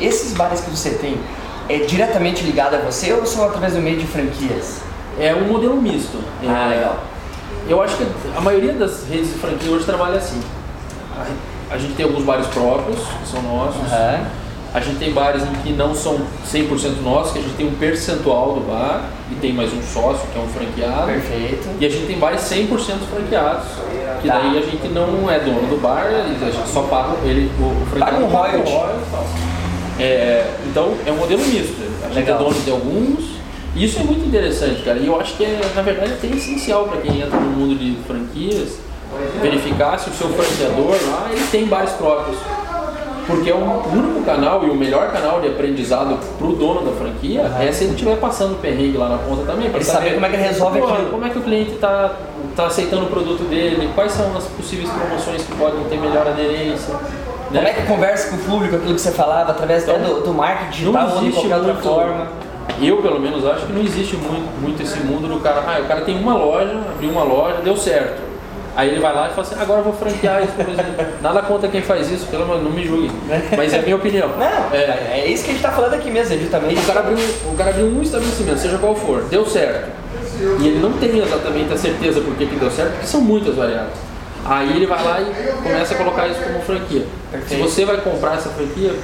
esses bares que você tem, é diretamente ligado a você ou são através do meio de franquias? É um modelo misto. Ah, É, legal. Eu acho que a maioria das redes de franquia hoje trabalha assim. A, a gente tem alguns bares próprios, que são nossos. Aham. A gente tem bares em que não são 100% nossos, que a gente tem um percentual do bar e tem mais um sócio, que é um franqueado. Perfeito. E a gente tem bares 100% franqueados, que Tá. daí a gente não é dono do bar, a gente só paga ele, o, o franqueado Paga um royalty. É, então é um modelo misto. A gente Legal. é dono de alguns. E isso é muito interessante, cara. E eu acho que é, na verdade, até essencial para quem entra no mundo de franquias verificar se o seu franqueador lá ele tem bares próprios. Porque é o único canal e o melhor canal de aprendizado para o dono da franquia é se ele estiver passando perrengue lá na ponta também. pra Ele saber como é que ele resolve Pô, aquilo. Como é que o cliente está tá aceitando o produto dele, quais são as possíveis promoções que podem ter melhor aderência. Né? Como é que conversa com o público, aquilo que você falava, através até do, do marketing digital ou de qualquer outra forma? Eu, pelo menos, acho que não existe muito, muito esse mundo do cara. Ah, o cara tem uma loja, abriu uma loja, deu certo. Aí ele vai lá e fala assim: agora eu vou franquear isso. por exemplo. Nada contra quem faz isso, pelo amor, não me julgue. Mas é a minha opinião. Não, É, é, isso que a gente tá falando aqui mesmo, é justamente. o cara, abriu, o cara abriu um estabelecimento, seja qual for, deu certo. E ele não tem exatamente a certeza por que que deu certo, porque são muitas variáveis. Aí ele vai lá e começa a colocar isso como franquia. Se você vai comprar essa franquia,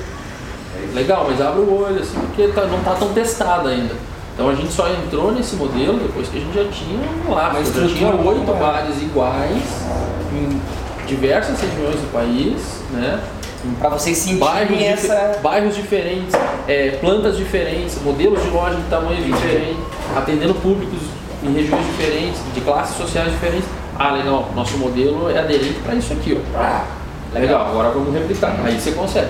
legal, mas abre o olho, assim, porque tá- não está tão testada ainda. Então a gente só entrou nesse modelo depois que a gente já tinha um laço, já tinha oito bares iguais em diversas regiões do país, né? Pra vocês sentirem essa. bairros diferentes, é, plantas diferentes, modelos de loja de tamanho diferente, atendendo públicos em regiões diferentes, de classes sociais diferentes. Ah, legal, nosso modelo é aderente para isso aqui, ó. Ah, legal, agora vamos replicar. Aí você consegue.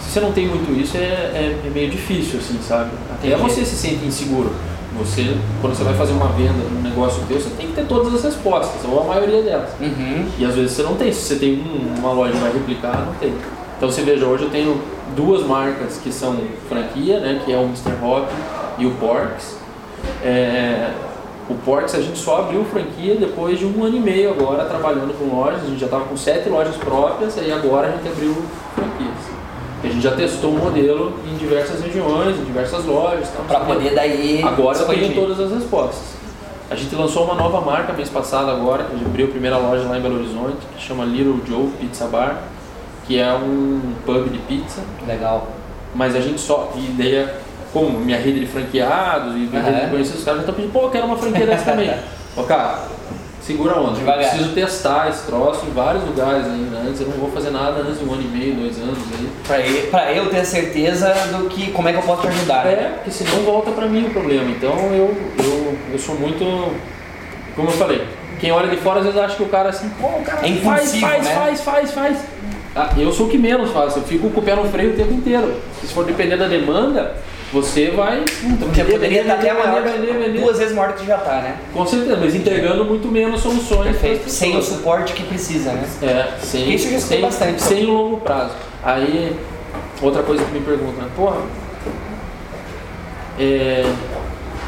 Se você não tem muito isso, é, é- é meio difícil, assim, sabe? Até Entendi. você se sente inseguro. Você, quando você vai fazer uma venda num negócio teu, você tem que ter todas as respostas, ou a maioria delas. Uhum. E às vezes você não tem. Se você tem um- uma loja que vai replicar, não tem. Então você veja, hoje eu tenho duas marcas que são franquia, né? Que é o Mr. Hop e o Porks. É, o Porks a gente só abriu franquia depois de um ano e meio agora trabalhando com lojas. A gente já estava com sete lojas próprias e agora a gente abriu franquias. A gente já testou o modelo em diversas regiões, em diversas lojas. quê. poder daí. Agora eu tenho todas as respostas. A gente lançou uma nova marca mês passado agora, que a gente abriu a primeira loja lá em Belo Horizonte, que chama Little Joe Pizza Bar, que é um pub de pizza, Legal. mas a gente só, e daí é como minha rede de franqueados e minha rede Aham. de conhecidos, os caras já estão pedindo, pô, eu quero uma franquia dessa também. Ô cara, segura a onda, eu preciso testar esse troço em vários lugares ainda antes, eu não vou fazer nada antes de um ano e meio, dois anos aí. Pra eu, pra eu ter certeza do que como é que eu posso te ajudar. né? É, porque senão volta pra mim o problema. Então eu, eu, eu sou muito. Como eu falei, quem olha de fora às vezes acha que o cara assim, pô, o cara É faz, faz, né? faz, faz, faz. Ah, eu sou o que menos faço, eu fico com o pé no freio o tempo inteiro. Se for depender da demanda, você vai. Vender, poderia estar até maior, vender, vender, vender. duas vezes maior que já tá, né? Com certeza, mas entregando muito menos soluções. Sem o suporte que precisa, né? É, sem, Isso eu sem, bastante. sem o longo prazo. Aí, outra coisa que me perguntam, porra, é,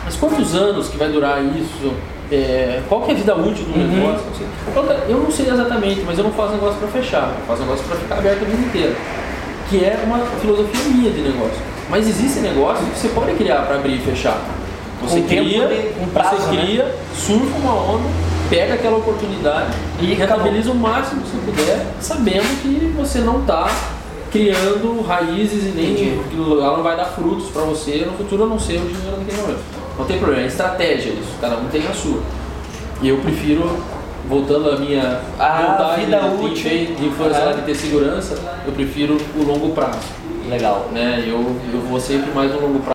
mas quantos anos que vai durar isso? É, qual que é a vida útil do Uhum. negócio? Não sei. Eu, eu não sei exatamente, mas eu não faço negócio para fechar, eu faço negócio para ficar aberto a vida inteira. Que é uma filosofia minha de negócio. Mas existem negócios que você pode criar para abrir e fechar. Você tempo cria, de- com prazo, você né? cria, surfa uma onda, pega aquela oportunidade E rentabiliza o máximo que você puder, sabendo que você não está criando raízes e nem Entendi. que ela não vai dar frutos para você no futuro, a não ser o dinheiro naquele momento. Não tem problema, é estratégia isso, cada um tem a sua. E eu prefiro, voltando à minha A vontade vida de, útil. de, de Aham. de ter segurança, eu prefiro o longo prazo. Legal. Né? Eu, eu vou sempre mais no longo prazo.